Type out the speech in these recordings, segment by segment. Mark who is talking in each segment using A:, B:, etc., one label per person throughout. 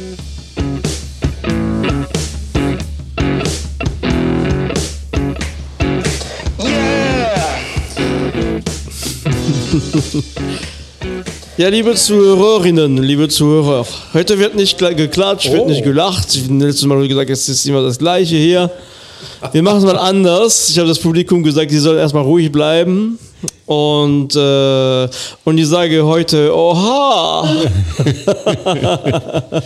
A: Ja, liebe Zuhörerinnen, liebe Zuhörer, heute wird nicht geklatscht, wird
B: Oh.
A: nicht gelacht. Ich habe letztes Mal gesagt, es ist immer das Gleiche hier. Wir machen es mal anders. Ich habe das Publikum gesagt, sie sollen erstmal ruhig bleiben. Und, äh, und ich sage heute, oha!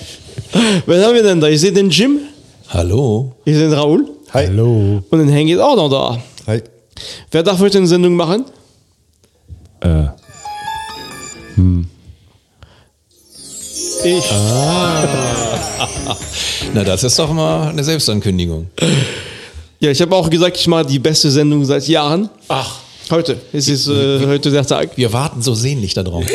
A: Wen haben wir denn da? Ich sehe den Jim,
B: Hallo.
A: ich sehe den Raoul
C: Hi.
D: Hallo.
A: und den Henk ist auch noch da.
C: Hi.
A: Wer darf heute eine Sendung machen?
D: Äh,
A: Ich.
B: Na, das ist doch mal eine Selbstankündigung.
A: Ja, ich habe auch gesagt, ich mache die beste Sendung seit Jahren.
B: Ach,
A: Heute. Es ist äh, heute der Tag.
B: wir warten so sehnlich darauf.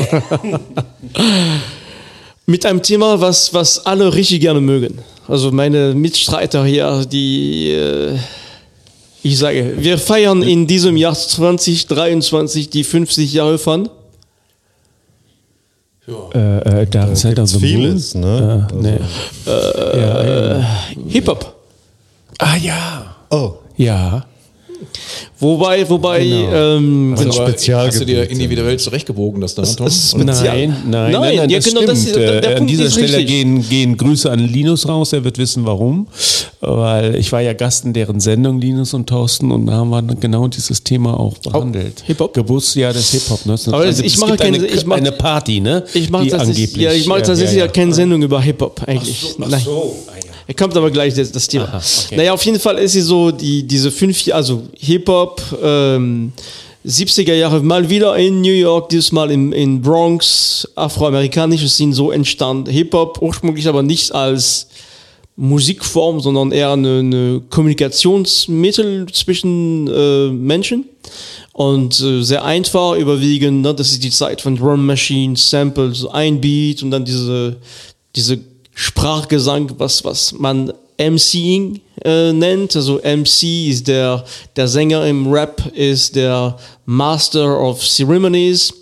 A: Mit einem Thema, was, was alle richtig gerne mögen. Also meine Mitstreiter hier, die, äh, ich sage, wir feiern in diesem Jahr 2023 die 50 Jahre von.
D: äh, äh, Dark Side of the Moon.
C: Vieles, ne?
D: Äh, nee. ja, ja.
A: Hip-Hop.
D: Ah ja.
C: Oh,
D: Ja.
A: Wobei, wobei,
D: Genau.
A: ähm,
B: Also,
C: Spezialgebiet,
B: hast du dir
C: ja.
B: individuell zurechtgebogen, das Datum?
A: das spezial.
D: Nein, nein,
A: Nein,
D: nein, nein,
A: ja,
D: das
A: genau,
D: stimmt.
A: das der- der
D: Äh, An
A: Punkt
D: dieser
A: ist
D: Stelle
A: richtig.
D: gehen, gehen Grüße an Linus raus, er wird wissen warum. Weil ich war ja Gast in deren Sendung, Linus und Thorsten, und da haben wir genau dieses Thema auch behandelt.
A: Hip-Hop?
D: Geburtsjahr des Hip-Hop. Ne?
A: Aber
D: Also
A: ich mache keine-
D: eine,
A: ich mache-
D: eine Party, ne?
A: ich mache tatsächlich, ja, ich mache tatsächlich ja, keine Sendung über Hip-Hop eigentlich. Nein. Er kommt aber gleich das, das Thema.
D: Aha, okay.
A: Naja, auf jeden Fall ist sie so, die, diese fünf Jahre, also Hip-Hop, ähm, 70er Jahre mal wieder in New York, dieses Mal in, in Bronx, afroamerikanische sind so entstanden. Hip-Hop ursprünglich aber nicht als Musikform, sondern eher eine, eine Kommunikationsmittel zwischen äh, Menschen. Und äh, sehr einfach, überwiegend, ne, das ist die Zeit von Drum Machines, Samples, ein Beat und dann diese, diese Sprachgesang, was, was man MCing äh, nennt. Also MC ist der, der Sänger im Rap, ist der Master of Ceremonies.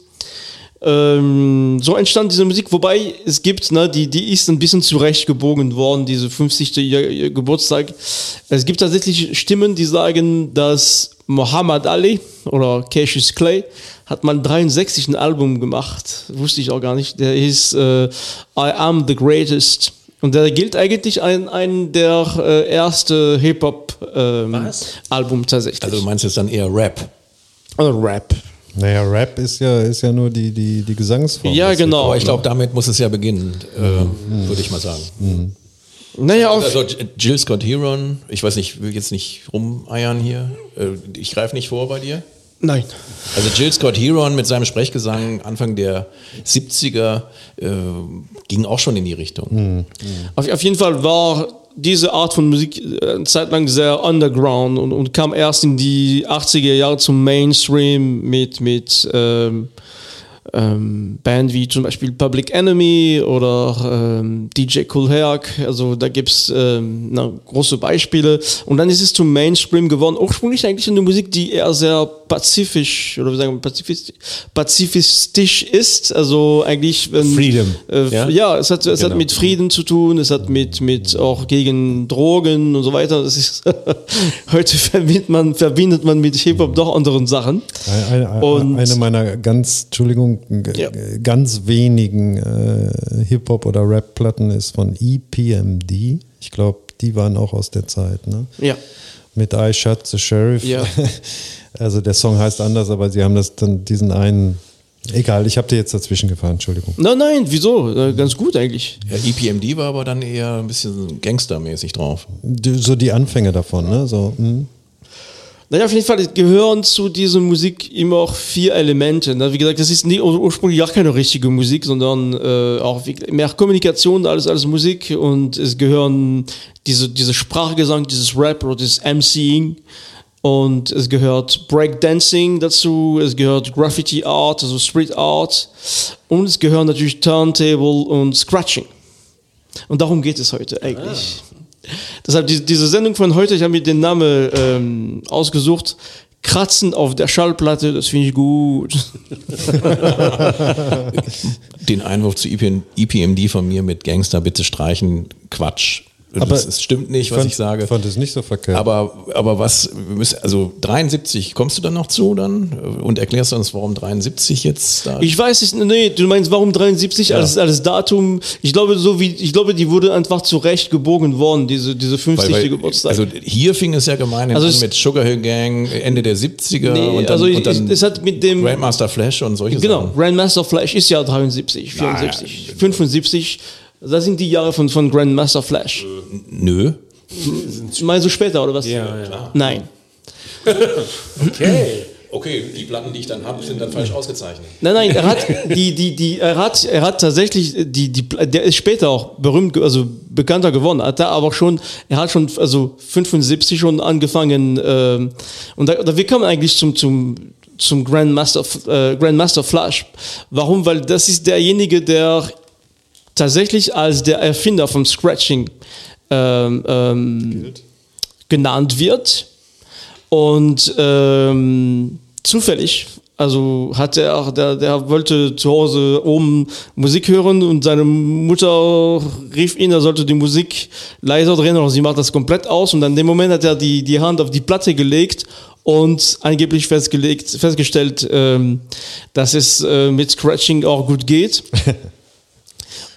A: Ähm, so entstand diese Musik, wobei es gibt, ne, die, die ist ein bisschen zurechtgebogen worden, diese 50. Jahr- Jahr- Geburtstag. Es gibt tatsächlich Stimmen, die sagen, dass Muhammad Ali oder Cassius Clay hat mal 63 ein Album gemacht, wusste ich auch gar nicht. Der hieß äh, I Am the Greatest. Und der gilt eigentlich ein, ein der äh, erste Hip-Hop-Album tatsächlich.
B: Also du meinst jetzt dann eher Rap.
A: Also Rap.
C: naja, Rap ist ja, ist ja nur die, die, die Gesangsform.
A: Ja, genau.
B: Aber ich glaube, damit muss es ja beginnen, äh, würde ich mal sagen.
A: Naja, auf,
B: Also Jill Scott Heron, ich weiß nicht, will jetzt nicht rumeiern hier. Äh, Ich greife nicht vor bei dir.
A: nein.
B: Also Jill Scott Heron mit seinem Sprechgesang Anfang der 70er äh, ging auch schon in die Richtung.
A: Auf, auf jeden Fall war diese Art von Musik äh, eine Zeit lang sehr underground und, und kam erst in die 80er Jahre zum Mainstream mit, mit ähm, ähm, Band wie zum Beispiel Public Enemy oder ähm, DJ Cool Herc. Also da gibt es ähm, na, große Beispiele. Und dann ist es zum Mainstream geworden. Ursprünglich eigentlich eine Musik, die eher sehr pazifisch oder wie sagen wir pazifistisch, pazifistisch ist. Also eigentlich wenn,
D: Freedom.
A: Äh,
D: Ja?
A: ja? es, hat, es hat
B: Genau.
A: mit Frieden zu tun, es hat mit, mit auch gegen Drogen und so weiter. Das ist heute verbindet man, verbindet man mit Hip-Hop doch anderen Sachen.
C: Eine, eine,
A: Und-
C: eine meiner ganz, Entschuldigung,
A: Ja.
C: ganz wenigen äh, Hip-Hop- oder Rap-Platten ist von EPMD. Ich glaube, die waren auch aus der Zeit, ne?
A: Ja.
C: Mit I Shot the Sheriff.
A: Ja.
C: Also der Song heißt anders, aber sie haben das dann diesen einen. Egal, ich habe dir jetzt dazwischen gefahren, Entschuldigung.
A: Nein, nein, wieso? Äh, Ganz gut eigentlich.
B: Ja, EPMD war aber dann eher ein bisschen gangstermäßig drauf.
C: So die Anfänge davon, ne? So, hm.
A: Naja, auf jeden Fall gehören zu dieser Musik immer auch vier Elemente. Ne? Wie gesagt, das ist nie, ur- ursprünglich gar keine richtige Musik, sondern äh, auch mehr Kommunikation als, als Musik. Und es gehören diese, diese Sprachgesang, dieses Rap oder dieses MCing. Und es gehört Breakdancing dazu, es gehört Graffiti Art, also Street Art. Und es gehören natürlich Turntable und Scratching. Und darum geht es heute eigentlich. Deshalb die, diese Sendung von heute, ich habe mir den Namen ähm, ausgesucht, Kratzen auf der Schallplatte, das finde ich gut.
B: Den Einwurf zu EPM, EPMD von mir mit Gangster bitte streichen, Quatsch.
C: Aber
B: das, es stimmt nicht, was
C: fand,
B: ich sage.
C: fand es nicht so verkehrt.
B: Aber, aber was, müssen- also 73, kommst du dann noch zu dann und erklärst uns, warum 73 jetzt da?
A: Ich weiß es, nee, du meinst, warum 73 als, als Datum? Ich glaube, so wie, ich glaube, die wurde einfach zurecht gebogen worden, diese, diese 50.
B: Weil- weil-
A: Geburtstag.
B: Also hier fing es ja gemeinhin
A: Also
B: an
A: es-
B: mit Sugar Hill Gang, Ende der 70er
A: Nee,
B: und dann,
A: also
B: und dann
A: es, es hat mit dem,
B: Grandmaster Flash und solche
A: genau,
B: Sachen.
A: Grandmaster Flash ist ja 73, 74, 75. Das sind die Jahre von, von Grandmaster Flash.
B: Nö.
A: Meinst du später, oder was?
D: Ja, ja.
A: Nein.
D: Okay.
B: Okay, die Platten, die ich dann habe, sind dann falsch ausgezeichnet.
A: Nein, nein, er hat die, die, die, er hat, er hat tatsächlich die, die, der ist später auch berühmt, also bekannter geworden, hat er aber schon, er hat schon, also 75 schon angefangen, ähm, und da, da wir kommen eigentlich zum, zum, zum Grandmaster, äh, Grandmaster Flash. Warum? Weil das ist derjenige, der tatsächlich als der Erfinder vom Scratching ähm, ähm, genannt wird. Und ähm, zufällig, also hat er, der, der wollte zu Hause oben Musik hören und seine Mutter rief ihn, er sollte die Musik leiser drehen oder sie macht das komplett aus und an dem Moment hat er die, die Hand auf die Platte gelegt und angeblich festgelegt, festgestellt, ähm, dass es äh, mit Scratching auch gut geht.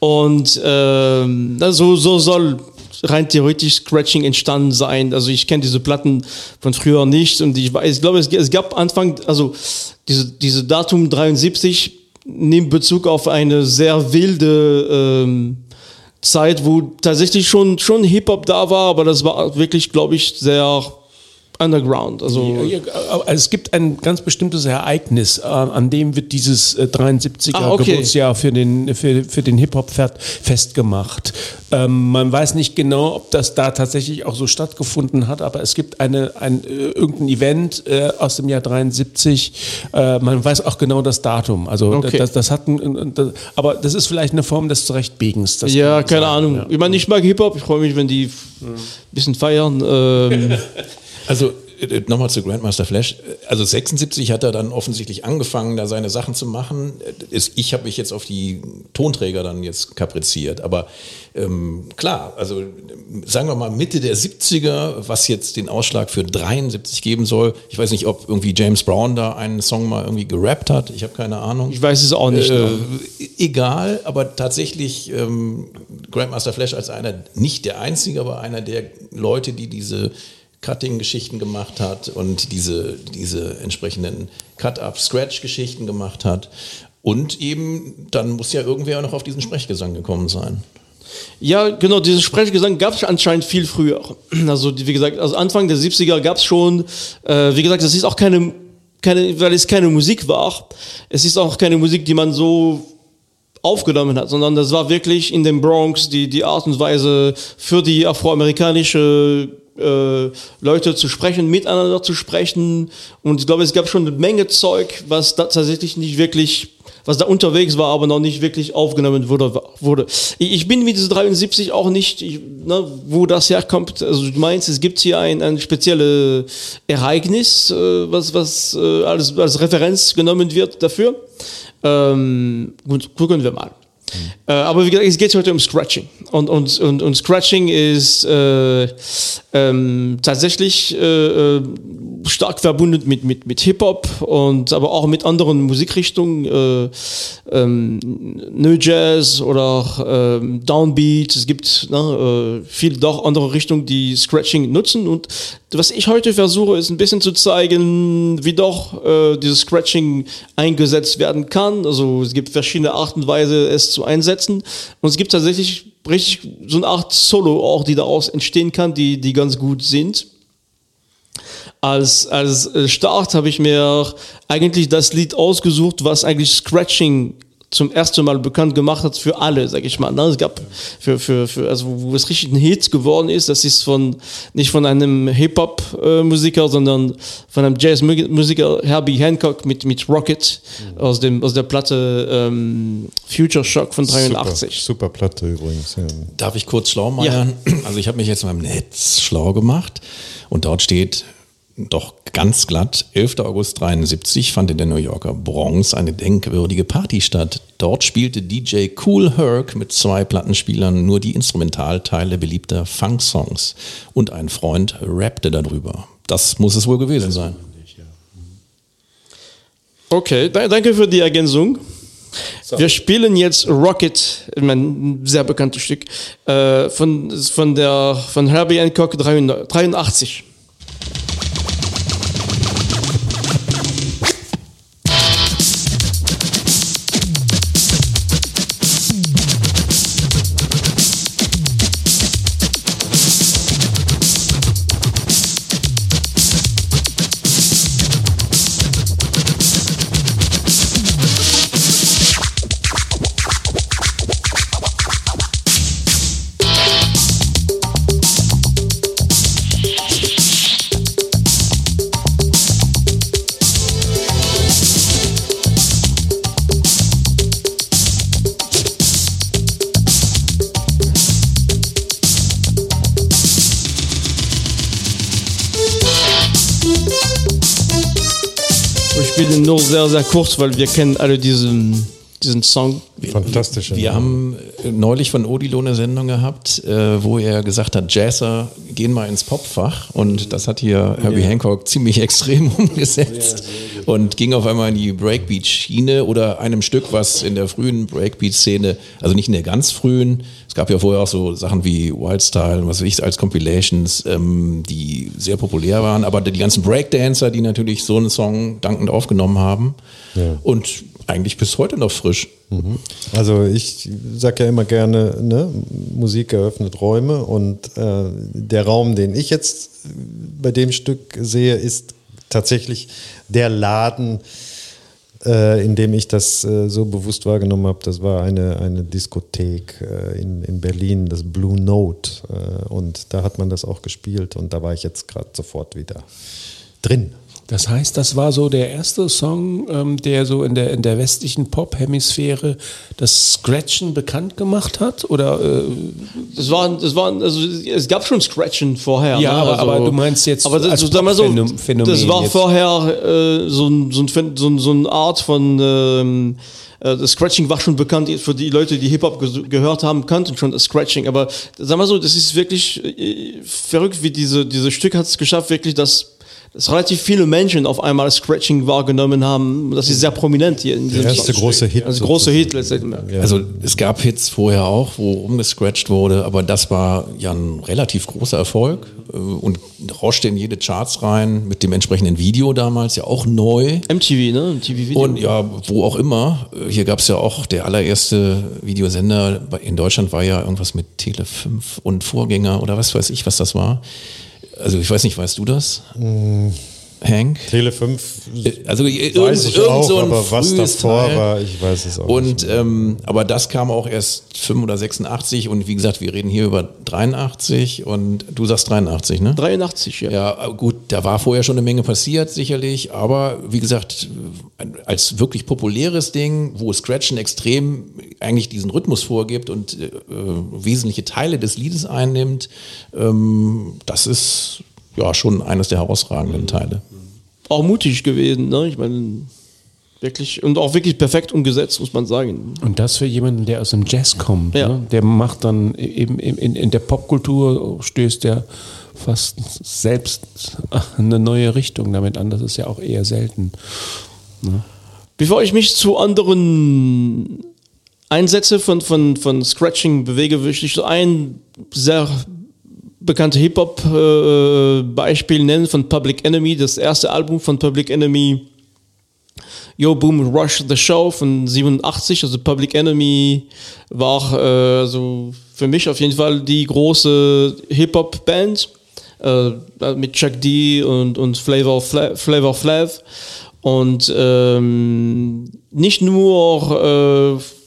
A: Und ähm, na, so, so soll rein theoretisch Scratching entstanden sein. Also ich kenne diese Platten von früher nicht und ich weiß, ich glaube, es, es gab Anfang, also diese, diese Datum 73 nimmt Bezug auf eine sehr wilde ähm, Zeit, wo tatsächlich schon, schon Hip-Hop da war, aber das war wirklich, glaube ich, sehr underground. Also
D: Ja, Es gibt ein ganz bestimmtes Ereignis, äh, an dem wird dieses äh, 73er
A: Ah, okay.
D: Geburtsjahr für den, für, für den Hip-Hop fest- festgemacht. Ähm, man weiß nicht genau, ob das da tatsächlich auch so stattgefunden hat, aber es gibt eine, ein, äh, irgendein Event äh, aus dem Jahr 73. Äh, man weiß auch genau das Datum. Also
A: Okay.
D: das, das hat ein, das, aber das ist vielleicht eine Form des Zurechtbiegens. Das
A: ja, keine
D: sein,
A: Ahnung.
D: ja.
A: Ich meine, ich mag Hip-Hop, ich freue mich, wenn die ein bisschen feiern. Ähm,
B: Also äh, nochmal zu Grandmaster Flash. Also 76 hat er dann offensichtlich angefangen, da seine Sachen zu machen. Äh, Ich habe mich jetzt auf die Tonträger dann jetzt kapriziert. Aber ähm, klar, also äh, sagen wir mal Mitte der 70er, was jetzt den Ausschlag für 73 geben soll. Ich weiß nicht, ob irgendwie James Brown da einen Song mal irgendwie gerappt hat. Ich habe keine Ahnung.
A: ich weiß es auch nicht.
B: Äh, egal, aber tatsächlich ähm, Grandmaster Flash als einer, nicht der einzige, aber einer der Leute, die diese Cutting-Geschichten gemacht hat und diese, diese entsprechenden Cut-Up-Scratch-Geschichten gemacht hat. Und eben, dann muss ja irgendwer noch auf diesen Sprechgesang gekommen sein.
A: Ja, genau, dieses Sprechgesang gab es anscheinend viel früher. Also, wie gesagt, also Anfang der 70er gab es schon, äh, wie gesagt, das ist auch keine, keine, weil es keine Musik war. Es ist auch keine Musik, die man so aufgenommen hat, sondern das war wirklich in dem Bronx die, die Art und Weise für die afroamerikanische äh, Leute zu sprechen, miteinander zu sprechen. Und ich glaube, es gab schon eine Menge Zeug, was da tatsächlich nicht wirklich, was da unterwegs war, aber noch nicht wirklich aufgenommen wurde. wurde. Ich, ich bin mit dieser 73 auch nicht, ich, ne, wo das herkommt. Also du meinst, es gibt hier ein, ein spezielles Ereignis, äh, was, was äh, als, als Referenz genommen wird dafür. Ähm, gut, gucken wir mal. Äh, aber wie gesagt, es geht heute um Scratching. Und, und, und, und Scratching ist äh, ähm, tatsächlich äh, äh, stark verbunden mit, mit, mit Hip-Hop und aber auch mit anderen Musikrichtungen, äh, ähm, New Jazz oder ähm, Downbeat. Es gibt ne, äh, viele doch andere Richtungen, die Scratching nutzen. Und was ich heute versuche, ist ein bisschen zu zeigen, wie doch äh, dieses Scratching eingesetzt werden kann. Also es gibt verschiedene Arten und Weise, es zu einsetzen. Und es gibt tatsächlich richtig so eine Art Solo auch, die daraus entstehen kann, die, die ganz gut sind. Als, als äh, Start habe ich mir eigentlich das Lied ausgesucht, was eigentlich Scratching zum ersten Mal bekannt gemacht hat für alle, sag ich mal. ne? Es gab für, für, für also wo es richtig ein Hit geworden ist, das ist von nicht von einem Hip-Hop-Musiker, sondern von einem Jazz-Musiker Herbie Hancock mit, mit Rocket aus, dem, aus der Platte ähm, Future Shock von 83.
C: Super, super Platte übrigens. Ja.
B: Darf ich kurz schlau machen? Also ich habe mich jetzt mal im Netz schlau gemacht und dort steht doch ganz glatt. 11. August 73 fand in der New Yorker Bronx eine denkwürdige Party statt. Dort spielte DJ Cool Herc mit zwei Plattenspielern nur die Instrumentalteile beliebter Funk-Songs und ein Freund rappte darüber. Das muss es wohl gewesen sein.
A: Okay, da, danke für die Ergänzung. Wir spielen jetzt Rocket, ein sehr bekanntes Stück, äh, von, von, der, von Herbie Hancock 83. sehr, kurz, weil wir kennen alle diesen, diesen Song.
C: Fantastische.
B: Wir haben äh, neulich von Odilo eine Sendung gehabt, äh, wo er gesagt hat, Jazzer gehen mal ins Popfach und das hat hier Herbie Hancock ziemlich extrem umgesetzt und ging auf einmal in die Breakbeat-Schiene oder einem Stück, was in der frühen Breakbeat-Szene, also nicht in der ganz frühen, es gab ja vorher auch so Sachen wie Wildstyle, was weiß ich, als Compilations, ähm, die sehr populär waren, aber die ganzen Breakdancer, die natürlich so einen Song dankend aufgenommen haben und eigentlich bis heute noch frisch.
C: Also ich sage ja immer gerne, ne, Musik eröffnet Räume und äh, der Raum, den ich jetzt bei dem Stück sehe, ist tatsächlich der Laden, äh, in dem ich das äh, so bewusst wahrgenommen habe. Das war eine, eine Diskothek äh, in, in Berlin, das Blue Note. Äh, und da hat man das auch gespielt und da war ich jetzt gerade sofort wieder drin.
D: Das heißt, das war so der erste Song, ähm, der so in der, in der westlichen Pop-Hemisphäre das Scratchen bekannt gemacht hat? Oder, äh,
A: Das waren, das waren, also es gab schon Scratchen vorher.
D: Ja,
A: ne?
D: aber-
A: also,
D: aber du meinst jetzt
A: aber das, sag mal so,
D: Phänomen
A: das war
D: jetzt.
A: vorher äh, so, ein, so, ein, so, ein, so eine Art von ähm, äh, das Scratching war schon bekannt für die Leute, die Hip-Hop ges- gehört haben, kannten schon das Scratching. Aber sag mal so, das ist wirklich äh, verrückt, wie diese, dieses Stück hat es geschafft, wirklich, dass, dass relativ viele Menschen auf einmal Scratching wahrgenommen haben. Das ist sehr prominent hier in diesem
C: Der erste große Hit.
A: Also große Hit letztendlich.
C: Ja.
B: Also es gab Hits vorher auch, wo umgescratcht wurde, aber das war ja ein relativ großer Erfolg äh, und rauschte in jede Charts rein mit dem entsprechenden Video damals, ja auch neu.
A: MTV, ne? MTV-Video.
B: Und ja, wo auch immer. Äh, Hier gab es ja auch der allererste Videosender in Deutschland war ja irgendwas mit Tele 5 und Vorgänger oder was weiß ich, was das war. Also ich weiß nicht, weißt du das? Hank?
C: Tele 5
B: Also
C: weiß
B: irgend,
C: ich
B: irgend
C: auch,
B: so ein
C: aber was
B: frühes
C: davor
B: Teil.
C: war, ich weiß es auch nicht.
B: Und ähm, aber das kam auch erst 5 oder 86 und wie gesagt, wir reden hier über 83 und du sagst 83, ne?
A: 83, ja.
B: Ja, gut, da war vorher schon eine Menge passiert, sicherlich, aber wie gesagt, als wirklich populäres Ding, wo Scratchen extrem eigentlich diesen Rhythmus vorgibt und äh, wesentliche Teile des Liedes einnimmt, ähm, das ist ja schon eines der herausragenden Teile.
A: Auch mutig gewesen, ne? Ich meine, wirklich, und auch wirklich perfekt umgesetzt, muss man sagen.
D: und das für jemanden, der aus dem Jazz kommt.
A: Ja.
D: Ne? Der macht dann eben in, in, in der Popkultur, stößt der fast selbst eine neue Richtung damit an. Das ist ja auch eher selten.
A: Bevor ich mich zu anderen Einsätze von, von, von Scratching bewege, will ich so ein sehr bekannte Hip-Hop-Beispiel nennen von Public Enemy, das erste Album von Public Enemy, Yo Boom Rush the Show von 87. Also Public Enemy war äh, so für mich auf jeden Fall die große Hip-Hop-Band äh, mit Chuck D und, und Flavor, Flav, Flavor Flav. Und ähm, nicht nur äh,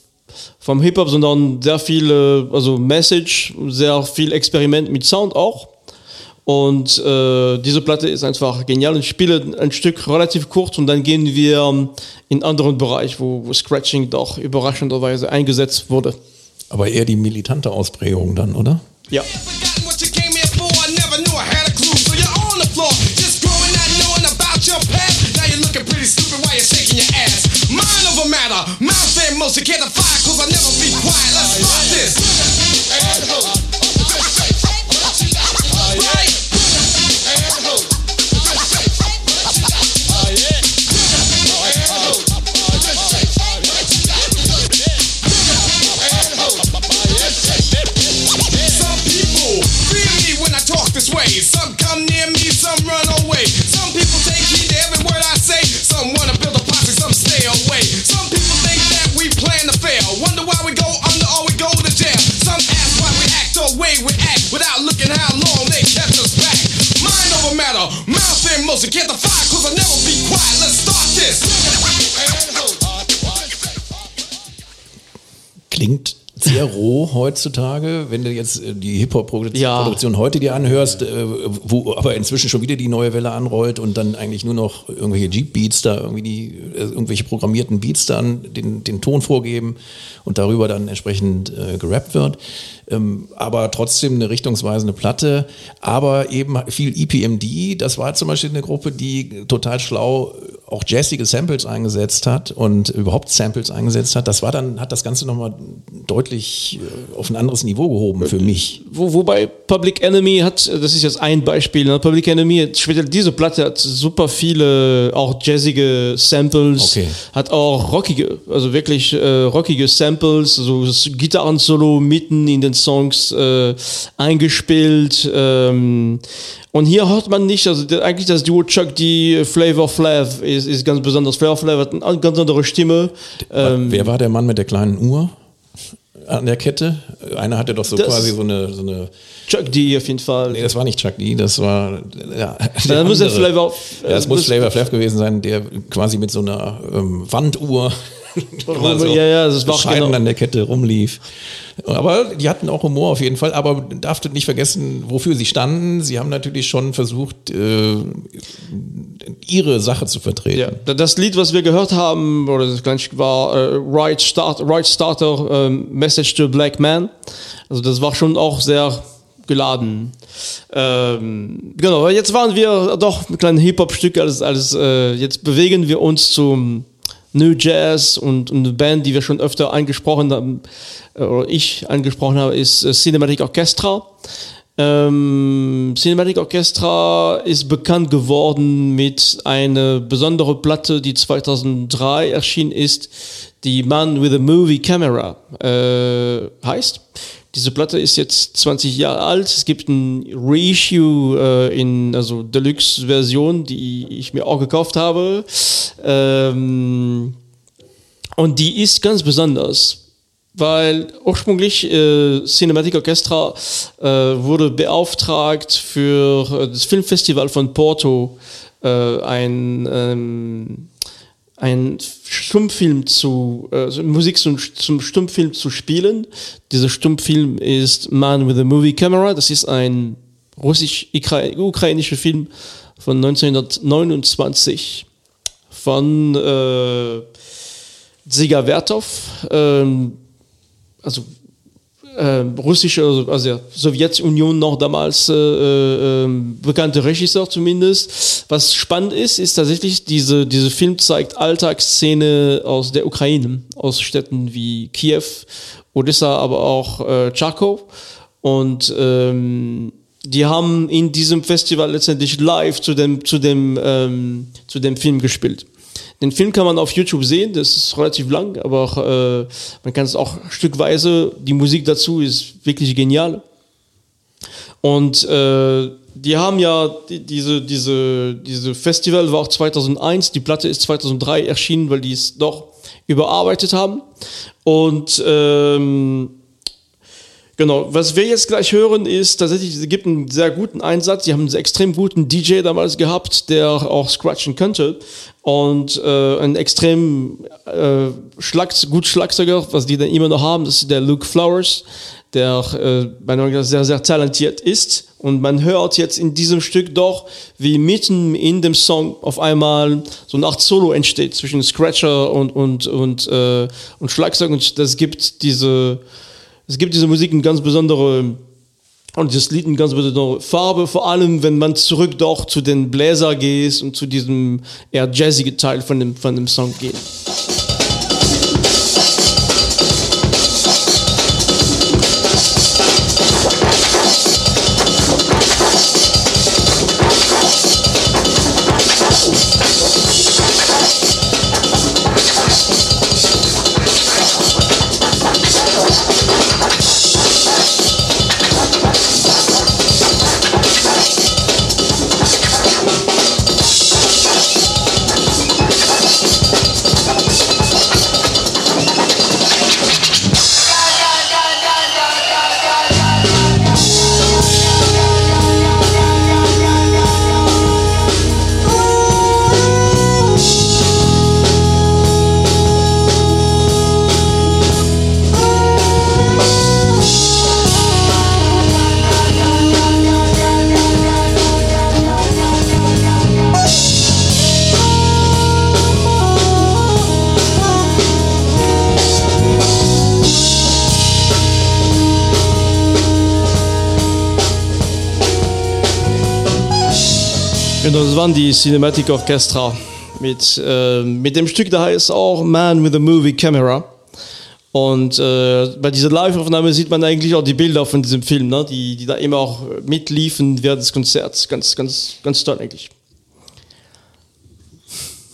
A: vom Hip-Hop, sondern sehr viel, also Message, sehr viel Experiment mit Sound auch. Und äh, diese Platte ist einfach genial. Ich spiele ein Stück relativ kurz und dann gehen wir ähm, in einen anderen Bereich, wo, wo Scratching doch überraschenderweise eingesetzt wurde.
B: Aber eher die militante Ausprägung dann, oder?
A: Ja.
E: And motion, can't defy, cause I never be quiet. Let's start this. Some people fear me when I talk this way. Some come near me, some run away. In motion, can't defy, cause I never be quiet. Let's start this.
B: Klingt sehr roh heutzutage, wenn du jetzt äh, die Hip-Hop-Produktion
A: Ja.
B: heute dir anhörst, äh, wo aber inzwischen schon wieder die neue Welle anrollt und dann eigentlich nur noch irgendwelche Jeep-Beats da, irgendwie die, äh, irgendwelche programmierten Beats dann den, den Ton vorgeben und darüber dann entsprechend äh, gerappt wird. Ähm, aber trotzdem eine richtungsweisende Platte, aber eben viel EPMD. Das war zum Beispiel eine Gruppe, die total schlau auch jazzige Samples eingesetzt hat und überhaupt Samples eingesetzt hat. Das war dann, hat das Ganze nochmal deutlich äh, auf ein anderes Niveau gehoben für mich.
A: Wo, wobei Public Enemy hat, das ist jetzt ein Beispiel, ne? Public Enemy, speziell diese Platte hat super viele auch jazzige Samples,
B: Okay.
A: hat auch rockige, also wirklich äh, rockige Samples, so Gitarren-Solo mitten in den Songs äh, eingespielt. Ähm, und hier hört man nicht, also der, eigentlich das Duo Chuck D, Flavor Flav ist, ist ganz besonders. Flavor Flav hat eine ganz andere Stimme. Ähm,
B: Wer war der Mann mit der kleinen Uhr an der Kette? Einer hatte doch so
A: Das-
B: quasi so eine, so eine
A: Chuck D auf jeden Fall.
B: Nee, das war nicht Chuck D, das war ja, der
A: Dann muss er
B: andere.
A: Flavor-
B: ja, das
A: äh,
B: muss
A: muss-
B: Flavor Flav gewesen sein, der quasi mit so einer ähm, Wanduhr immer
A: Ja, ja, das war auch
B: bescheiden
A: genau-
B: an der Kette rumlief. Aber die hatten auch Humor auf jeden Fall. Aber darfst du nicht vergessen, wofür sie standen. Sie haben natürlich schon versucht, äh, ihre Sache zu vertreten.
A: Ja, da- das Lied, was wir gehört haben, oder das Stück war äh, Right, Start, right Starter ähm, Message to a Black Man. Also das war schon auch sehr geladen. Ähm, genau, jetzt waren wir doch ein kleines Hip-Hop-Stück, als, als äh, jetzt bewegen wir uns zum New Jazz und, und eine Band, die wir schon öfter angesprochen haben, äh, oder ich angesprochen habe, ist äh, Cinematic Orchestra. Ähm, Cinematic Orchestra ist bekannt geworden mit einer besonderen Platte, die 2003 erschienen ist, die Man with a Movie Camera äh, heißt. Diese Platte ist jetzt 20 Jahre alt. Es gibt ein Reissue äh, in also Deluxe-Version, die ich mir auch gekauft habe. Ähm, und die ist ganz besonders, weil ursprünglich äh, Cinematic Orchestra äh, wurde beauftragt für äh, das Filmfestival von Porto äh, ein ähm, ein Stummfilm zu, äh, Musik zum, zum Stummfilm zu spielen. Dieser Stummfilm ist Man with a Movie Camera. Das ist ein russisch-ukrainischer Film von 1929 von äh, Dziga Vertov, ähm, also äh, russische, also, also ja, Sowjetunion noch damals äh, äh, bekannte Regisseur zumindest. Was spannend ist, ist tatsächlich, diese, diese Film zeigt Alltagsszene aus der Ukraine, aus Städten wie Kiew, Odessa, aber auch äh, Charkow. Und ähm, die haben in diesem Festival letztendlich live zu dem, zu dem, ähm, zu dem Film gespielt. Den Film kann man auf YouTube sehen, das ist relativ lang, aber auch, äh, man kann es auch stückweise, die Musik dazu ist wirklich genial. Und äh, die haben ja die, diese, diese, diese Festival war auch 2001, die Platte ist 2003 erschienen, weil die es doch überarbeitet haben. Und ähm, Genau, was wir jetzt gleich hören, ist tatsächlich, es gibt einen sehr guten Einsatz. Sie haben einen extrem guten DJ damals gehabt, der auch scratchen könnte. Und äh, ein extrem äh, Schlags gut Schlagzeuger, was die dann immer noch haben, das ist der Luke Flowers, der äh, Meinung nach sehr, sehr talentiert ist. Und man hört jetzt in diesem Stück doch, wie mitten in dem Song auf einmal so eine Art Solo entsteht zwischen Scratcher und, und, und, äh, und Schlagzeug. Und das gibt diese es gibt diese Musik eine ganz besondere Und das Lied eine ganz besondere Farbe, vor allem wenn man zurück doch zu den Bläser geht und zu diesem eher jazzigen Teil von dem, von dem Song geht. Das waren die Cinematic Orchestra. Mit, äh, mit dem Stück, da heißt auch Man with a Movie Camera. Und äh, bei dieser Live-Aufnahme sieht man eigentlich auch die Bilder von diesem Film, ne? die, die da immer auch mitliefen während des Konzerts. Ganz, ganz, ganz toll eigentlich.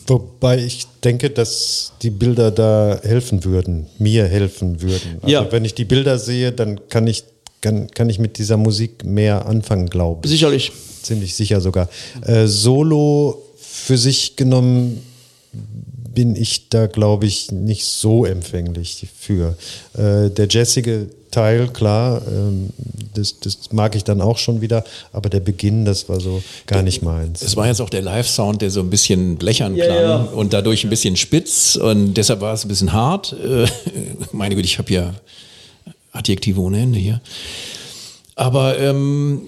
C: Wobei ich denke, dass die Bilder da helfen würden, mir helfen würden. Also
A: Ja.
C: wenn ich die Bilder sehe, dann kann ich, kann, kann ich mit dieser Musik mehr anfangen, glaube ich.
A: Sicherlich.
C: Ziemlich sicher sogar. Äh, Solo für sich genommen bin ich da, glaube ich, nicht so empfänglich für. Äh, der jazzige Teil, klar, ähm, das, das mag ich dann auch schon wieder, aber der Beginn, das war so gar nicht meins.
B: Es war jetzt auch der Live-Sound, der so ein bisschen blechern
A: Ja,
B: klang
A: ja.
B: und dadurch ein bisschen spitz und deshalb war es ein bisschen hart. Äh, meine Güte, ich habe ja Adjektive ohne Ende hier. Aber ähm,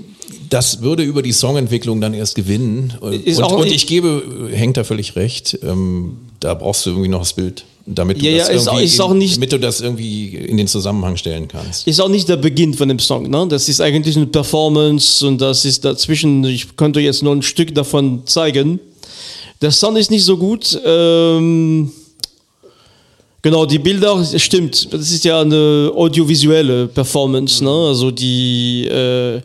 B: das würde über die Songentwicklung dann erst gewinnen. Und, und, ich gebe, hängt da völlig recht. Ähm, da brauchst du irgendwie noch das Bild, damit du,
A: Ja,
B: das,
A: ja, ist auch-
B: irgendwie
A: ist auch
B: in,
A: nicht-
B: damit du das irgendwie in den Zusammenhang stellen kannst.
A: Ist auch nicht der Beginn von dem Song, ne? Das ist eigentlich eine Performance und das ist dazwischen, ich könnte jetzt nur ein Stück davon zeigen. Der Sound ist nicht so gut. Ähm, genau, die Bilder, stimmt. Das ist ja eine audiovisuelle Performance, ne? Also die, äh,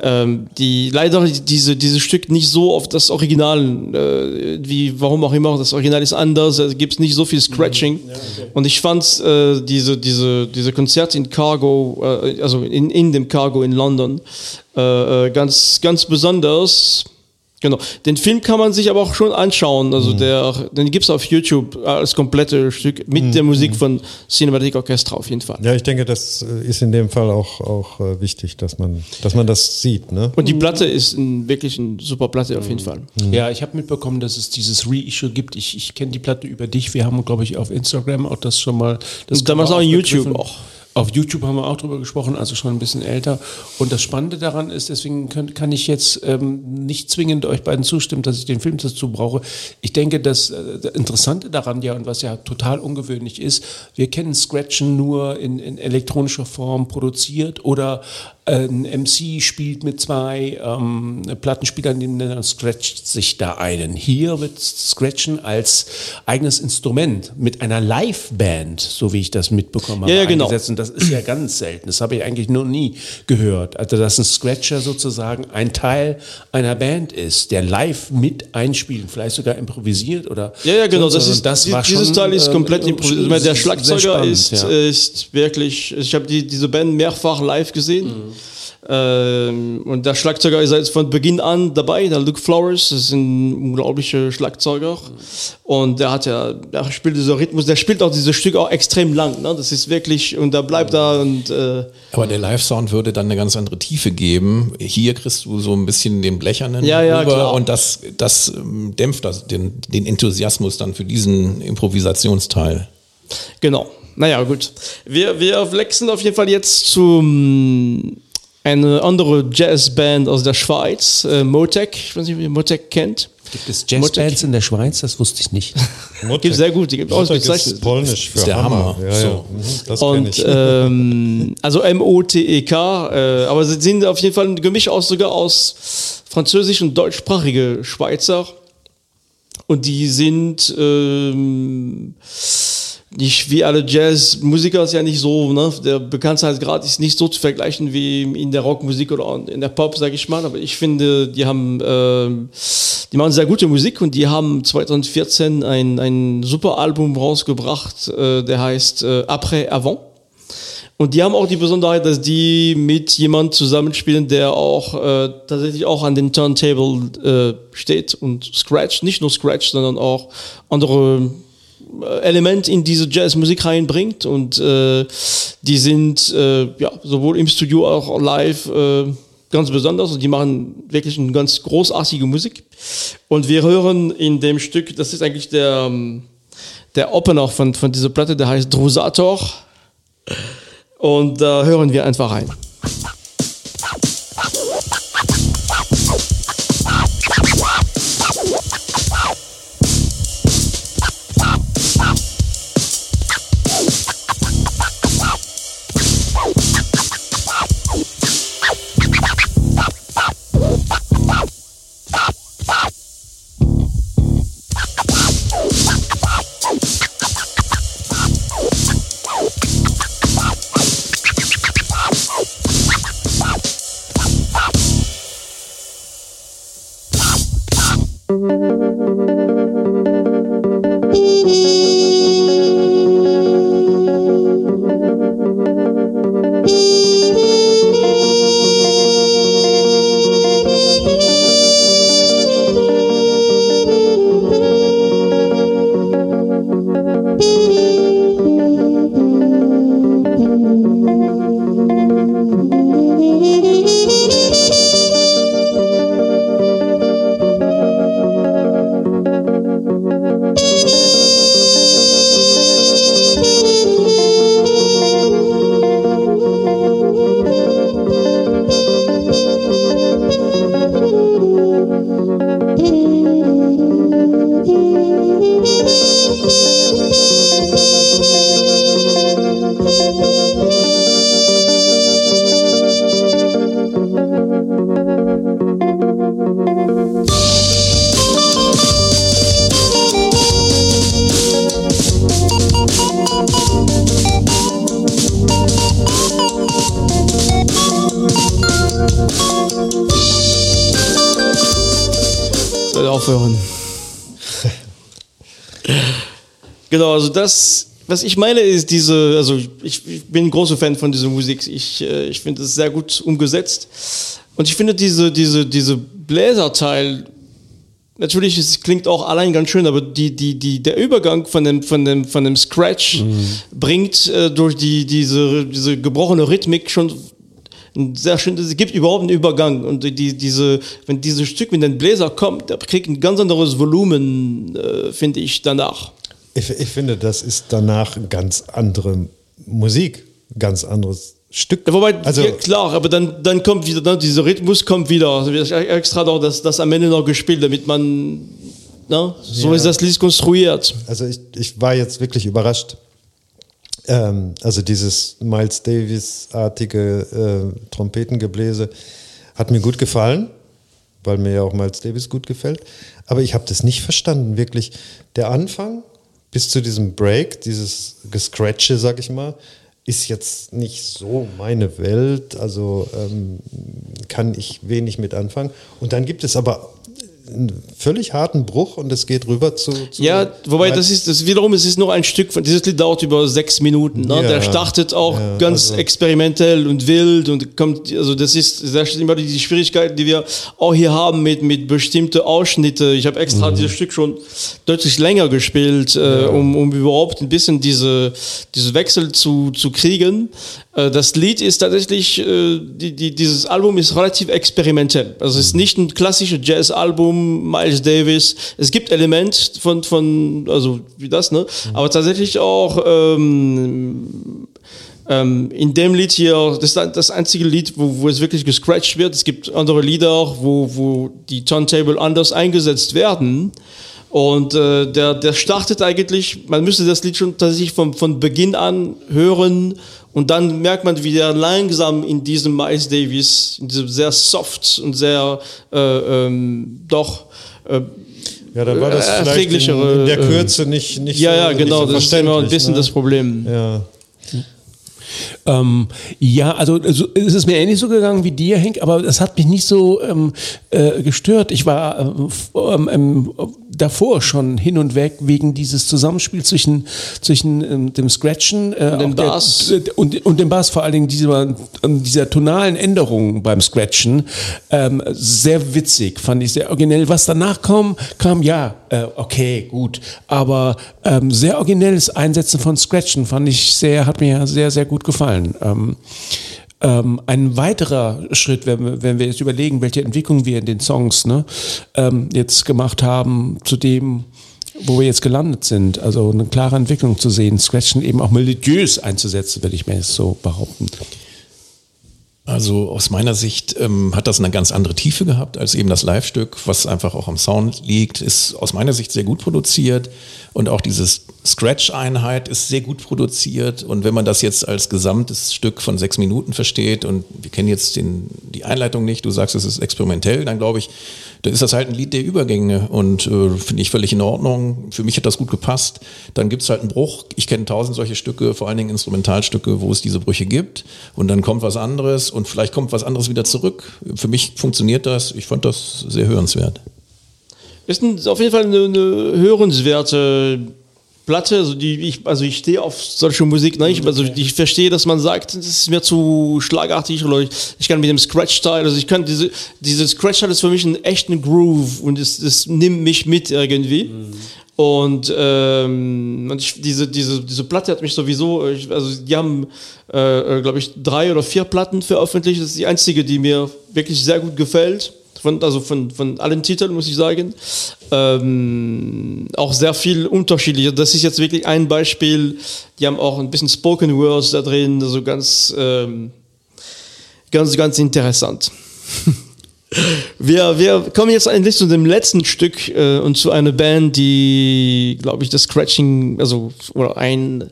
A: ähm, die leider diese, dieses Stück nicht so auf das Original, äh, wie, warum auch immer, das Original ist anders, es gibt nicht so viel Scratching. Und ich fand äh, diese, diese, diese Konzerte in Cargo, äh, also in, in dem Cargo in London, äh, äh, ganz, ganz besonders. Genau. Den Film kann man sich aber auch schon anschauen. Also der, den gibt's auf YouTube als komplette Stück mit der Musik von Cinematic Orchestra auf jeden Fall.
C: Ja, ich denke, das ist in dem Fall auch, auch äh, wichtig, dass man, dass man das sieht. Ne?
A: Und die Platte ist ein, wirklich eine super Platte auf jeden Fall.
D: Ja, ich habe mitbekommen, dass es dieses Reissue gibt. Ich, ich kenne die Platte über dich. Wir haben, glaube ich, auf Instagram auch das schon mal. Das
A: Und damals auch in YouTube auch.
D: Auf YouTube haben wir auch drüber gesprochen, also schon ein bisschen älter. Und das Spannende daran ist, deswegen könnt, kann ich jetzt ähm, nicht zwingend euch beiden zustimmen, dass ich den Film dazu brauche. Ich denke, das äh, Interessante daran ja und was ja total ungewöhnlich ist, wir kennen Scratchen nur in, in elektronischer Form produziert oder ein MC spielt mit zwei ähm, Plattenspielern, dann scratcht sich da einen. Hier wird Scratchen als eigenes Instrument mit einer Liveband, so wie ich das mitbekommen habe,
A: Ja, ja, genau.
D: eingesetzt. Und das ist ja ganz selten. Das habe ich eigentlich noch nie gehört. Also, dass ein Scratcher sozusagen ein Teil einer Band ist, der live mit einspielen, vielleicht sogar improvisiert oder.
A: Ja, ja, genau.
D: sonst
A: Das ist,
D: das war
A: dieses
D: schon,
A: Teil ist
D: ähm,
A: komplett
D: äh,
A: improvisiert. Der Schlagzeuger
D: spannend,
A: ist,
D: ja.
A: ist wirklich, ich habe die, diese Band mehrfach live gesehen.
D: Mhm.
A: Ähm, und der Schlagzeuger ist jetzt von Beginn an dabei, der Luke Flowers, das ist ein unglaublicher Schlagzeuger. Und der hat ja, der spielt dieser Rhythmus, der spielt auch dieses Stück auch extrem lang. Ne? Das ist wirklich, und der bleibt da und äh,
B: Aber der Live-Sound würde dann eine ganz andere Tiefe geben. Hier kriegst du so ein bisschen den Blechernen
A: Ja, ja, klar.
B: und das, das ähm, dämpft das, den, den Enthusiasmus dann für diesen Improvisationsteil.
A: Genau. Naja, gut. Wir, wir wechseln auf jeden Fall jetzt zu mm, eine andere Jazzband aus der Schweiz, äh, Motec. Ich weiß nicht, ob ihr Motec kennt.
D: Gibt es Jazzbands in der Schweiz? Das wusste ich nicht.
A: Gibt sehr gut, die gibt
C: Motek
A: ausgezeichnet.
C: ist polnisch für
B: Ist der
C: Hammer.
B: Hammer.
C: Ja, ja.
B: So.
C: Mhm, das kenn
A: Und
C: ich.
A: ähm, also M-O-T-E-K, äh, aber sie sind auf jeden Fall ein Gemisch aus sogar aus französisch und deutschsprachige Schweizer. Und die sind ähm, nicht wie alle Jazzmusiker, ist ja nicht so, ne? Der Bekanntheitsgrad ist nicht so zu vergleichen wie in der Rockmusik oder in der Pop, sage ich mal. Aber ich finde, die haben, ähm, die machen sehr gute Musik und die haben 2014 ein, ein super Album rausgebracht, äh, der heißt äh, Après Avant. Und die haben auch die Besonderheit, dass die mit jemand zusammenspielen, der auch äh, tatsächlich auch an den Turntable äh, steht und Scratch, nicht nur Scratch, sondern auch andere äh, Element in diese Jazzmusik reinbringt und äh, die sind äh, ja sowohl im Studio als auch live äh, ganz besonders und die machen wirklich eine ganz großartige Musik und wir hören in dem Stück, das ist eigentlich der ähm, der Opener von, von dieser Platte, der heißt Drusator und da hören wir einfach rein. Aufhören. genau, also das, was ich meine, ist diese, also ich, ich bin ein großer Fan von dieser Musik. Ich, äh, ich finde es sehr gut umgesetzt. Und ich finde diese, diese, diese Bläserteil, natürlich es klingt auch allein ganz schön, aber die, die, die, der Übergang von dem, von dem, von dem Scratch bringt äh, durch die, diese, diese gebrochene Rhythmik schon sehr schön, es gibt überhaupt einen Übergang und die, diese, wenn dieses Stück mit den Bläser kommt, der kriegt ein ganz anderes Volumen, äh, finde ich, danach.
C: Ich, ich finde, das ist danach ganz andere Musik, ganz anderes Stück.
A: Ja, wobei,
C: also,
A: ja, klar, aber dann, dann kommt wieder, dann dieser Rhythmus kommt wieder. Also extra noch das, das am Ende noch gespielt, damit man, na, so
C: Ja.
A: ist das Lied konstruiert.
C: also ich, ich war jetzt wirklich überrascht. Ähm, also dieses Miles Davis-artige äh, Trompetengebläse hat mir gut gefallen, weil mir ja auch Miles Davis gut gefällt. Aber ich habe das nicht verstanden, wirklich. Der Anfang bis zu diesem Break, dieses Gescratche, sag ich mal, ist jetzt nicht so meine Welt. Also ähm, kann ich wenig mit anfangen. Und dann gibt es aber einen völlig harten Bruch und es geht rüber zu. zu
A: Ja, wobei das ist, das wiederum, es ist nur ein Stück von, dieses Lied dauert über sechs Minuten. Ne?
C: Ja.
A: Der startet auch
C: Ja,
A: ganz
C: also-
A: experimentell und wild und kommt, also das ist, das ist immer die Schwierigkeit, die wir auch hier haben mit, mit bestimmte Ausschnitte. Ich habe extra
C: Mhm.
A: dieses Stück schon deutlich länger gespielt, äh, um, um überhaupt ein bisschen diese, diese Wechsel zu, zu kriegen. Äh, das Lied ist tatsächlich, äh, die, die, dieses Album ist relativ experimentell. Also es ist nicht ein klassisches Jazz-Album, Miles Davis. Es gibt Element von, von also wie das, ne? Aber tatsächlich auch ähm, Ähm, in dem Lied hier, das ist das einzige Lied, wo, wo es wirklich gescratcht wird. Es gibt andere Lieder, wo, wo die Turntable anders eingesetzt werden. Und äh, der, der startet eigentlich, man müsste das Lied schon tatsächlich von, von Beginn an hören und dann merkt man, wie der langsam in diesem Miles Davis, in diesem sehr soft und sehr äh, ähm, doch äh,
C: Ja, dann war das
A: äh,
C: vielleicht in, der
A: äh,
C: Kürze nicht, nicht
A: ja,
C: so,
A: ja, genau,
C: nicht so
A: das ist immer ein bisschen
C: ne?
A: das Problem.
C: Ja.
D: Ähm, ja, also, also es ist mir ähnlich so gegangen wie dir, Henk, aber das hat mich nicht so ähm, äh, gestört. Ich war äh, ähm, ähm, davor schon hin und weg wegen dieses Zusammenspiels zwischen, zwischen ähm, dem Scratchen äh,
A: dem
D: auch der-
A: Bass.
D: äh, und, und dem Bass, vor allen Dingen dieser, ähm, dieser tonalen Änderung beim Scratchen. Ähm, sehr witzig, fand ich sehr originell. Was danach kam, kam ja, äh, okay, gut, aber ähm, sehr originelles Einsetzen von Scratchen fand ich sehr, hat mir sehr, sehr gut gefallen. Ähm, ähm, ein weiterer Schritt, wenn wir, wenn wir jetzt überlegen, welche Entwicklung wir in den Songs ne, ähm, jetzt gemacht haben, zu dem, wo wir jetzt gelandet sind. Also eine klare Entwicklung zu sehen, Scratchen eben auch melodiös einzusetzen, würde ich mir jetzt so behaupten.
B: Also aus meiner Sicht ähm, hat das eine ganz andere Tiefe gehabt als eben das Live-Stück, was einfach auch am Sound liegt, ist aus meiner Sicht sehr gut produziert und auch dieses Scratch-Einheit ist sehr gut produziert und wenn man das jetzt als gesamtes Stück von sechs Minuten versteht und wir kennen jetzt den, die Einleitung nicht, du sagst, es ist experimentell, dann glaube ich, dann ist das halt ein Lied der Übergänge und äh, finde ich völlig in Ordnung. Für mich hat das gut gepasst. Dann gibt es halt einen Bruch. Ich kenne tausend solche Stücke, vor allen Dingen Instrumentalstücke, wo es diese Brüche gibt. Und dann kommt was anderes und vielleicht kommt was anderes wieder zurück. Für mich funktioniert das. Ich fand das sehr hörenswert.
A: Ist auf jeden Fall eine, eine hörenswerte Platte, also die ich, also ich stehe auf solche Musik nicht, also ich verstehe, dass man sagt, das ist mir zu schlagartig oder ich, ich kann mit dem Scratch-Style, also ich kann diese, diese Scratch-Style ist für mich ein echten Groove und es, es nimmt mich mit irgendwie. Und, ähm, ich, diese, diese, diese Platte hat mich sowieso, ich, also die haben, äh, glaube ich, drei oder vier Platten veröffentlicht. Das ist die einzige, die mir wirklich sehr gut gefällt. Von, also von, von allen Titeln, muss ich sagen. Ähm, auch sehr viel unterschiedlich. Das ist jetzt wirklich ein Beispiel. Die haben auch ein bisschen Spoken Words da drin, also ganz, ähm, ganz, ganz interessant. Wir, wir kommen jetzt eigentlich zu dem letzten Stück äh, und zu einer Band, die, glaube ich, das Scratching, also oder ein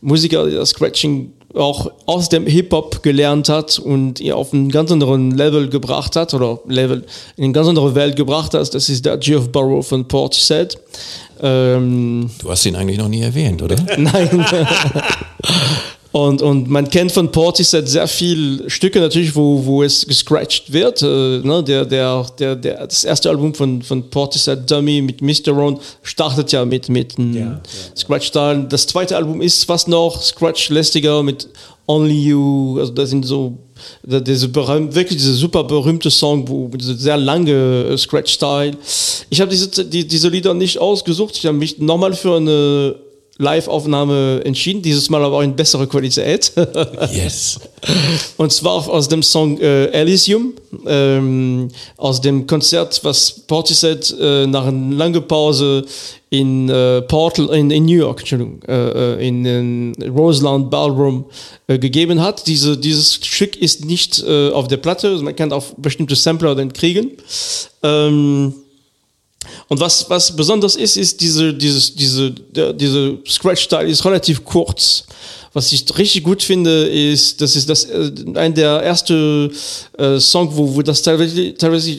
A: Musiker, der das Scratching auch aus dem Hip-Hop gelernt hat und ihr auf einen ganz anderen Level gebracht hat oder Level in eine ganz andere Welt gebracht hat. Das ist der Geoff Burrow von Portishead. Ähm,
B: Du hast ihn eigentlich noch nie erwähnt, oder?
A: Nein. Und, und man kennt von Portishead sehr viel Stücke natürlich, wo, wo es gescratcht wird. Äh, ne? der, der, der, der, das erste Album von, von Portishead Dummy mit Mr. Ron startet ja mit, mit einem Scratch-Style. Das zweite Album ist fast noch Scratch-lästiger mit Only You. Also das sind so diese berühmt, wirklich diese super berühmte Song, wo mit dieser sehr lange äh, Scratch-Style. Ich habe diese, die, diese Lieder nicht ausgesucht. Ich habe mich nochmal für eine Live-Aufnahme entschieden, dieses Mal aber auch in bessere Qualität.
B: Yes.
A: Und zwar aus dem Song äh, Elysium, ähm, aus dem Konzert, was Portishead äh, nach einer langen Pause in äh, Portal, in, in New York, Entschuldigung, äh, äh, in, in Roseland Ballroom äh, gegeben hat. Diese, dieses Stück ist nicht äh, auf der Platte, also man kann auf bestimmte Sampler dann kriegen. Ähm, und was, was besonders ist, ist diese, dieses, diese, diese Scratch-Style ist relativ kurz. Was ich richtig gut finde, ist, das ist das, äh, ein der ersten äh, Song, wo, wo das teilweise, teilweise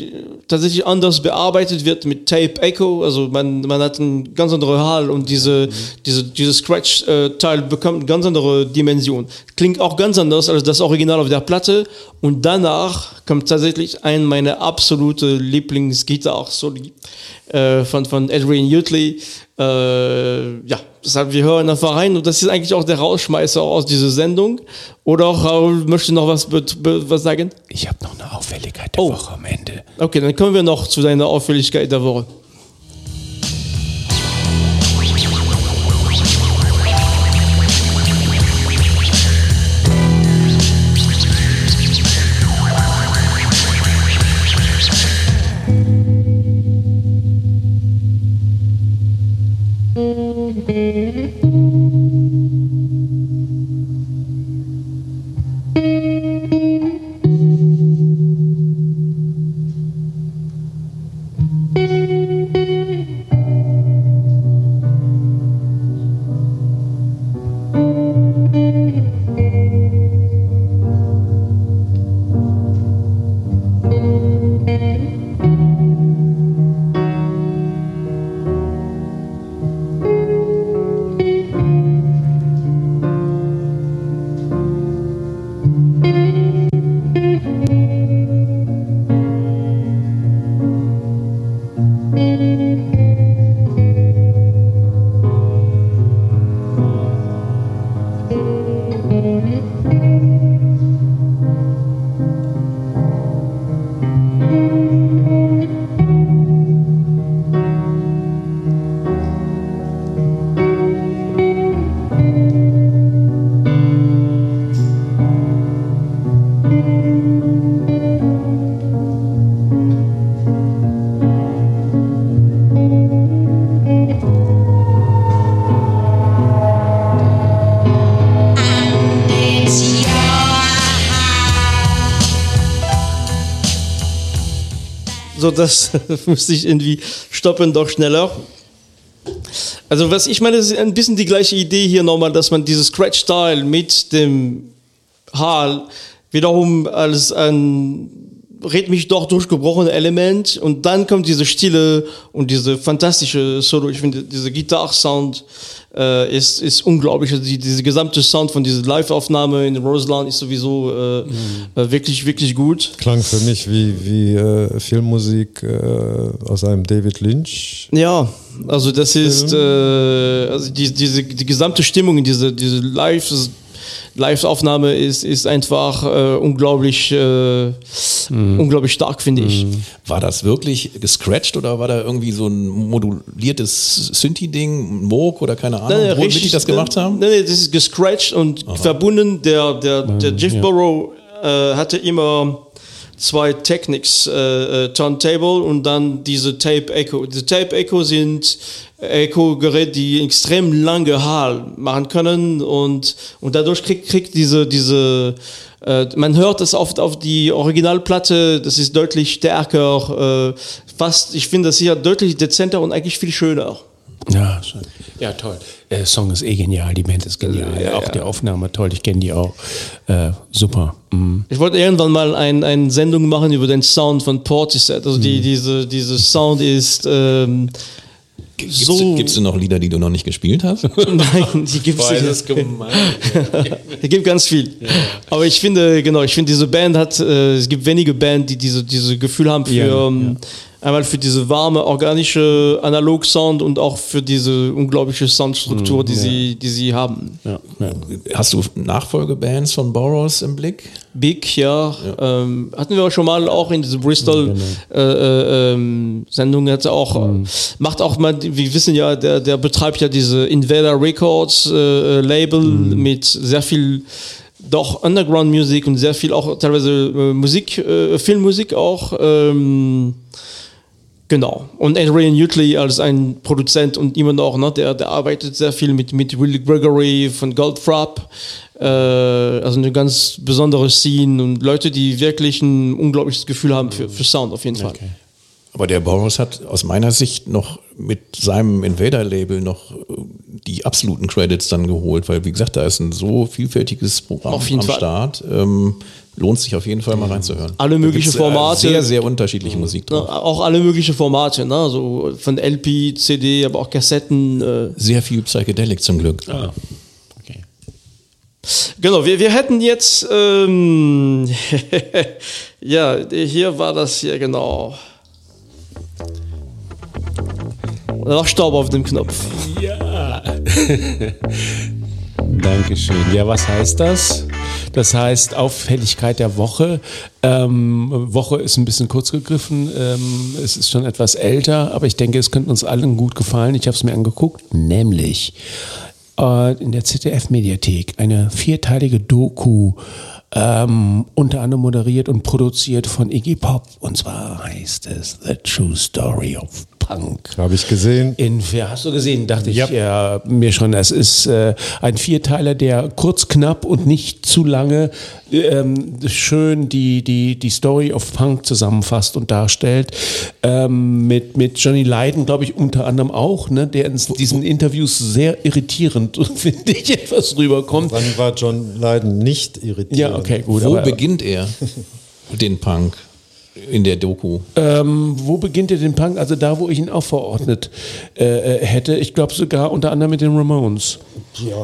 A: tatsächlich anders bearbeitet wird mit Tape Echo. Also man, man hat einen ganz anderen Hall und diese, diese, diese Scratch-Teil bekommt eine ganz andere Dimension. Klingt auch ganz anders als das Original auf der Platte. Und danach kommt tatsächlich ein meiner absolute Lieblingsgitarre-Soli äh, von, von Adrian Utley. Äh, ja, deshalb, wir hören einfach rein und das ist eigentlich auch der Rausschmeißer aus dieser Sendung. Oder auch Raoul möchte noch was, was sagen?
D: Ich habe noch eine Auffälligkeit der
A: Oh.
D: Woche am Ende.
A: Okay, dann kommen wir noch zu deiner Auffälligkeit der Woche. Das musste ich irgendwie stoppen, doch schneller. Also was ich meine, ist ein bisschen die gleiche Idee hier nochmal, dass man dieses Scratch-Style mit dem Hall wiederum als ein rhythmisch doch durchgebrochene Element und dann kommt diese Stille und diese fantastische Solo. Ich finde, diese Gitarre-Sound äh, ist, ist unglaublich. Also die, diese gesamte Sound von dieser Live-Aufnahme in Roseland ist sowieso äh, äh, wirklich, wirklich gut.
C: Klang für mich wie, wie äh, Filmmusik äh, aus einem David Lynch.
A: Ja, also das ist äh, also die, diese die gesamte Stimmung in diese diese Live Live-Aufnahme ist ist einfach äh, unglaublich äh, unglaublich stark finde ich.
B: War das wirklich gescratcht oder war da irgendwie so ein moduliertes Synthi-Ding, Moog oder keine Ahnung,
A: Nein,
B: womit die das gemacht haben?
A: Nein, nein, das ist gescratcht und verbunden. Der, der, der Jeff Burrow äh, hatte immer zwei Technics, äh, äh, Turntable und dann diese Tape Echo. Diese Tape Echo sind Echo-Geräte, die extrem lange Hall machen können und, und dadurch kriegt, kriegt diese, diese äh, man hört es oft auf die Originalplatte, das ist deutlich stärker, äh, fast, ich finde das hier deutlich dezenter und eigentlich viel schöner.
D: Ja, schön. Ja, toll. Der Song ist eh genial, die Band ist genial.
A: Ja,
D: auch
A: ja.
D: die Aufnahme toll, ich kenne die auch. Äh, super. Mhm.
A: Ich wollte irgendwann mal ein, eine Sendung machen über den Sound von Portishead. Also die, diese, diese Sound ist ähm,
B: Gibt's,
A: so.
B: gibt's denn noch Lieder, die du noch nicht gespielt hast?
A: Nein, die gibt es
D: gemein.
A: Es gibt ganz viel. Aber ich finde, genau, ich finde, diese Band hat, äh, es gibt wenige Bands, die diese, diese Gefühl haben für,
D: Ja,
A: ähm, einmal für diese warme, organische Analog-Sound und auch für diese unglaubliche Soundstruktur, die, sie, die sie haben.
D: Ja, ja.
B: Hast du Nachfolgebands von Burroughs im Blick?
A: Big, ja. Ähm, hatten wir auch schon mal auch in dieser Bristol äh, äh, ähm, auch äh, macht auch mal, wir wissen ja, der der betreibt ja diese Invader Records äh, äh, Label mit sehr viel doch Underground Musik und sehr viel auch teilweise äh, Musik, äh, Filmmusik auch. Ähm, Genau. Und Adrian Utley als ein Produzent und immer noch, ne, der, der arbeitet sehr viel mit, mit Willie Gregory von Goldfrapp. Äh, also eine ganz besondere Scene und Leute, die wirklich ein unglaubliches Gefühl haben für, für Sound auf jeden Fall.
B: Aber der Burroughs hat aus meiner Sicht noch mit seinem Invader-Label noch äh, die absoluten Credits dann geholt, weil wie gesagt, da ist ein so vielfältiges Programm
A: Auf jeden
B: am
A: Fall.
B: Start. Ähm, lohnt sich auf jeden Fall mal reinzuhören.
A: Alle
B: Da
A: möglichen
B: gibt's,
A: Formate.
B: Äh, sehr, sehr unterschiedliche Musik drauf.
A: auch alle möglichen Formate, ne? so von LP, CD, aber auch Kassetten. Äh.
B: Sehr viel Psychedelic zum Glück.
D: Okay.
A: Genau, wir, wir hätten jetzt, ähm, ja, hier war das hier genau. Noch Staub auf dem Knopf.
D: Ja. Dankeschön. Ja, was heißt das? Das heißt Auffälligkeit der Woche. Ähm, Woche ist ein bisschen kurz gegriffen. Ähm, es ist schon etwas älter, aber ich denke, es könnte uns allen gut gefallen. Ich habe es mir angeguckt, nämlich äh, in der ZDF-Mediathek eine vierteilige Doku, ähm, unter anderem moderiert und produziert von Iggy Pop. Und zwar heißt es The True Story of Punk.
C: Habe ich gesehen.
D: In, hast du gesehen, dachte
C: Ja.
D: ich ja, mir schon. Es ist äh, ein Vierteiler, der kurz, knapp und nicht zu lange ähm, schön die, die, die Story of Punk zusammenfasst und darstellt. Ähm, mit, mit Johnny Lydon, glaube ich, unter anderem auch, ne, der in diesen Interviews sehr irritierend, finde ich, etwas rüberkommt.
C: Wann war John Lydon nicht irritiert?
D: Ja, okay, gut.
B: Wo
D: aber,
B: beginnt er den Punk in der Doku?
D: ähm, wo beginnt er den Punk? Also da, wo ich ihn auch verordnet äh, äh, hätte. Ich glaube sogar unter anderem mit den Ramones.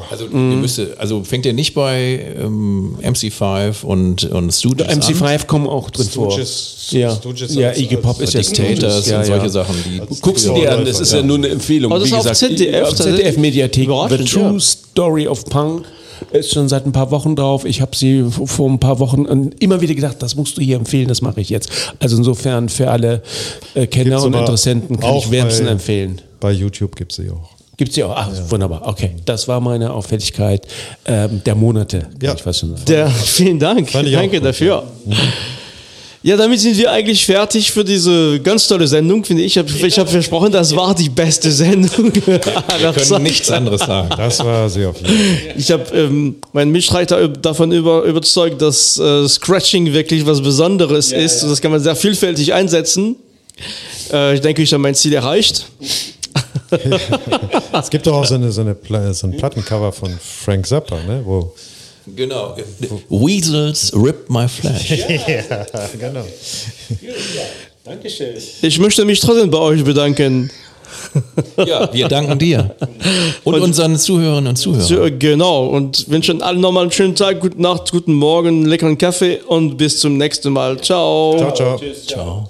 B: Also, ihr müsste, also fängt er nicht bei ähm, MC5 und, und Stooges an?
D: MC5 kommen auch drin vor.
C: Stooges-
D: ja,
C: Stooges
D: ja
C: als-
D: Iggy Pop ist ja
B: Dictators
D: ja,
B: und solche
D: ja.
B: Sachen, die
D: Guckst du dir an, das ist ja nur eine Empfehlung.
A: Das
D: Wie
A: ist auf
D: gesagt,
A: ZDF,
D: auf ZDF-Mediathek. The True
A: ja.
D: Story of Punk ist schon seit ein paar Wochen drauf. Ich habe sie vor ein paar Wochen an- immer wieder gedacht, das musst du hier empfehlen, das mache ich jetzt. Also insofern für alle äh, Kenner und Interessenten kann
C: auch
D: ich wärmstens
C: bei-
D: empfehlen.
C: Bei YouTube gibt es sie auch.
D: Gibt's ja auch. Ach, wunderbar. Okay, das war meine Auffälligkeit ähm, der Monate. kann
C: Ja.
D: ich fast schon sagen.
A: Der, vielen Dank. Danke dafür. Ja, damit sind wir eigentlich fertig für diese ganz tolle Sendung, finde ich. Ich habe hab versprochen, das war die beste Sendung. aller
B: Können nichts anderes sagen.
C: Das war sehr Fall.
A: Ich habe ähm, meinen Mitstreiter davon über, überzeugt, dass äh, Scratching wirklich was Besonderes ist. Und das kann man sehr vielfältig einsetzen. Äh, ich denke, ich habe mein Ziel erreicht.
C: Es gibt doch auch so, eine, so, eine, so ein Plattencover von Frank Zappa, ne? wo
B: Genau. Weasels rip my flesh.
C: ja, genau.
A: Ich möchte mich trotzdem bei euch bedanken.
B: Ja, wir danken dir. Und unseren Zuhörerinnen und Zuhörern.
A: Genau. Und wünschen allen nochmal einen schönen Tag, gute Nacht, guten Morgen, leckeren Kaffee und bis zum nächsten Mal. Ciao.
C: Ciao, ciao.
B: Ciao.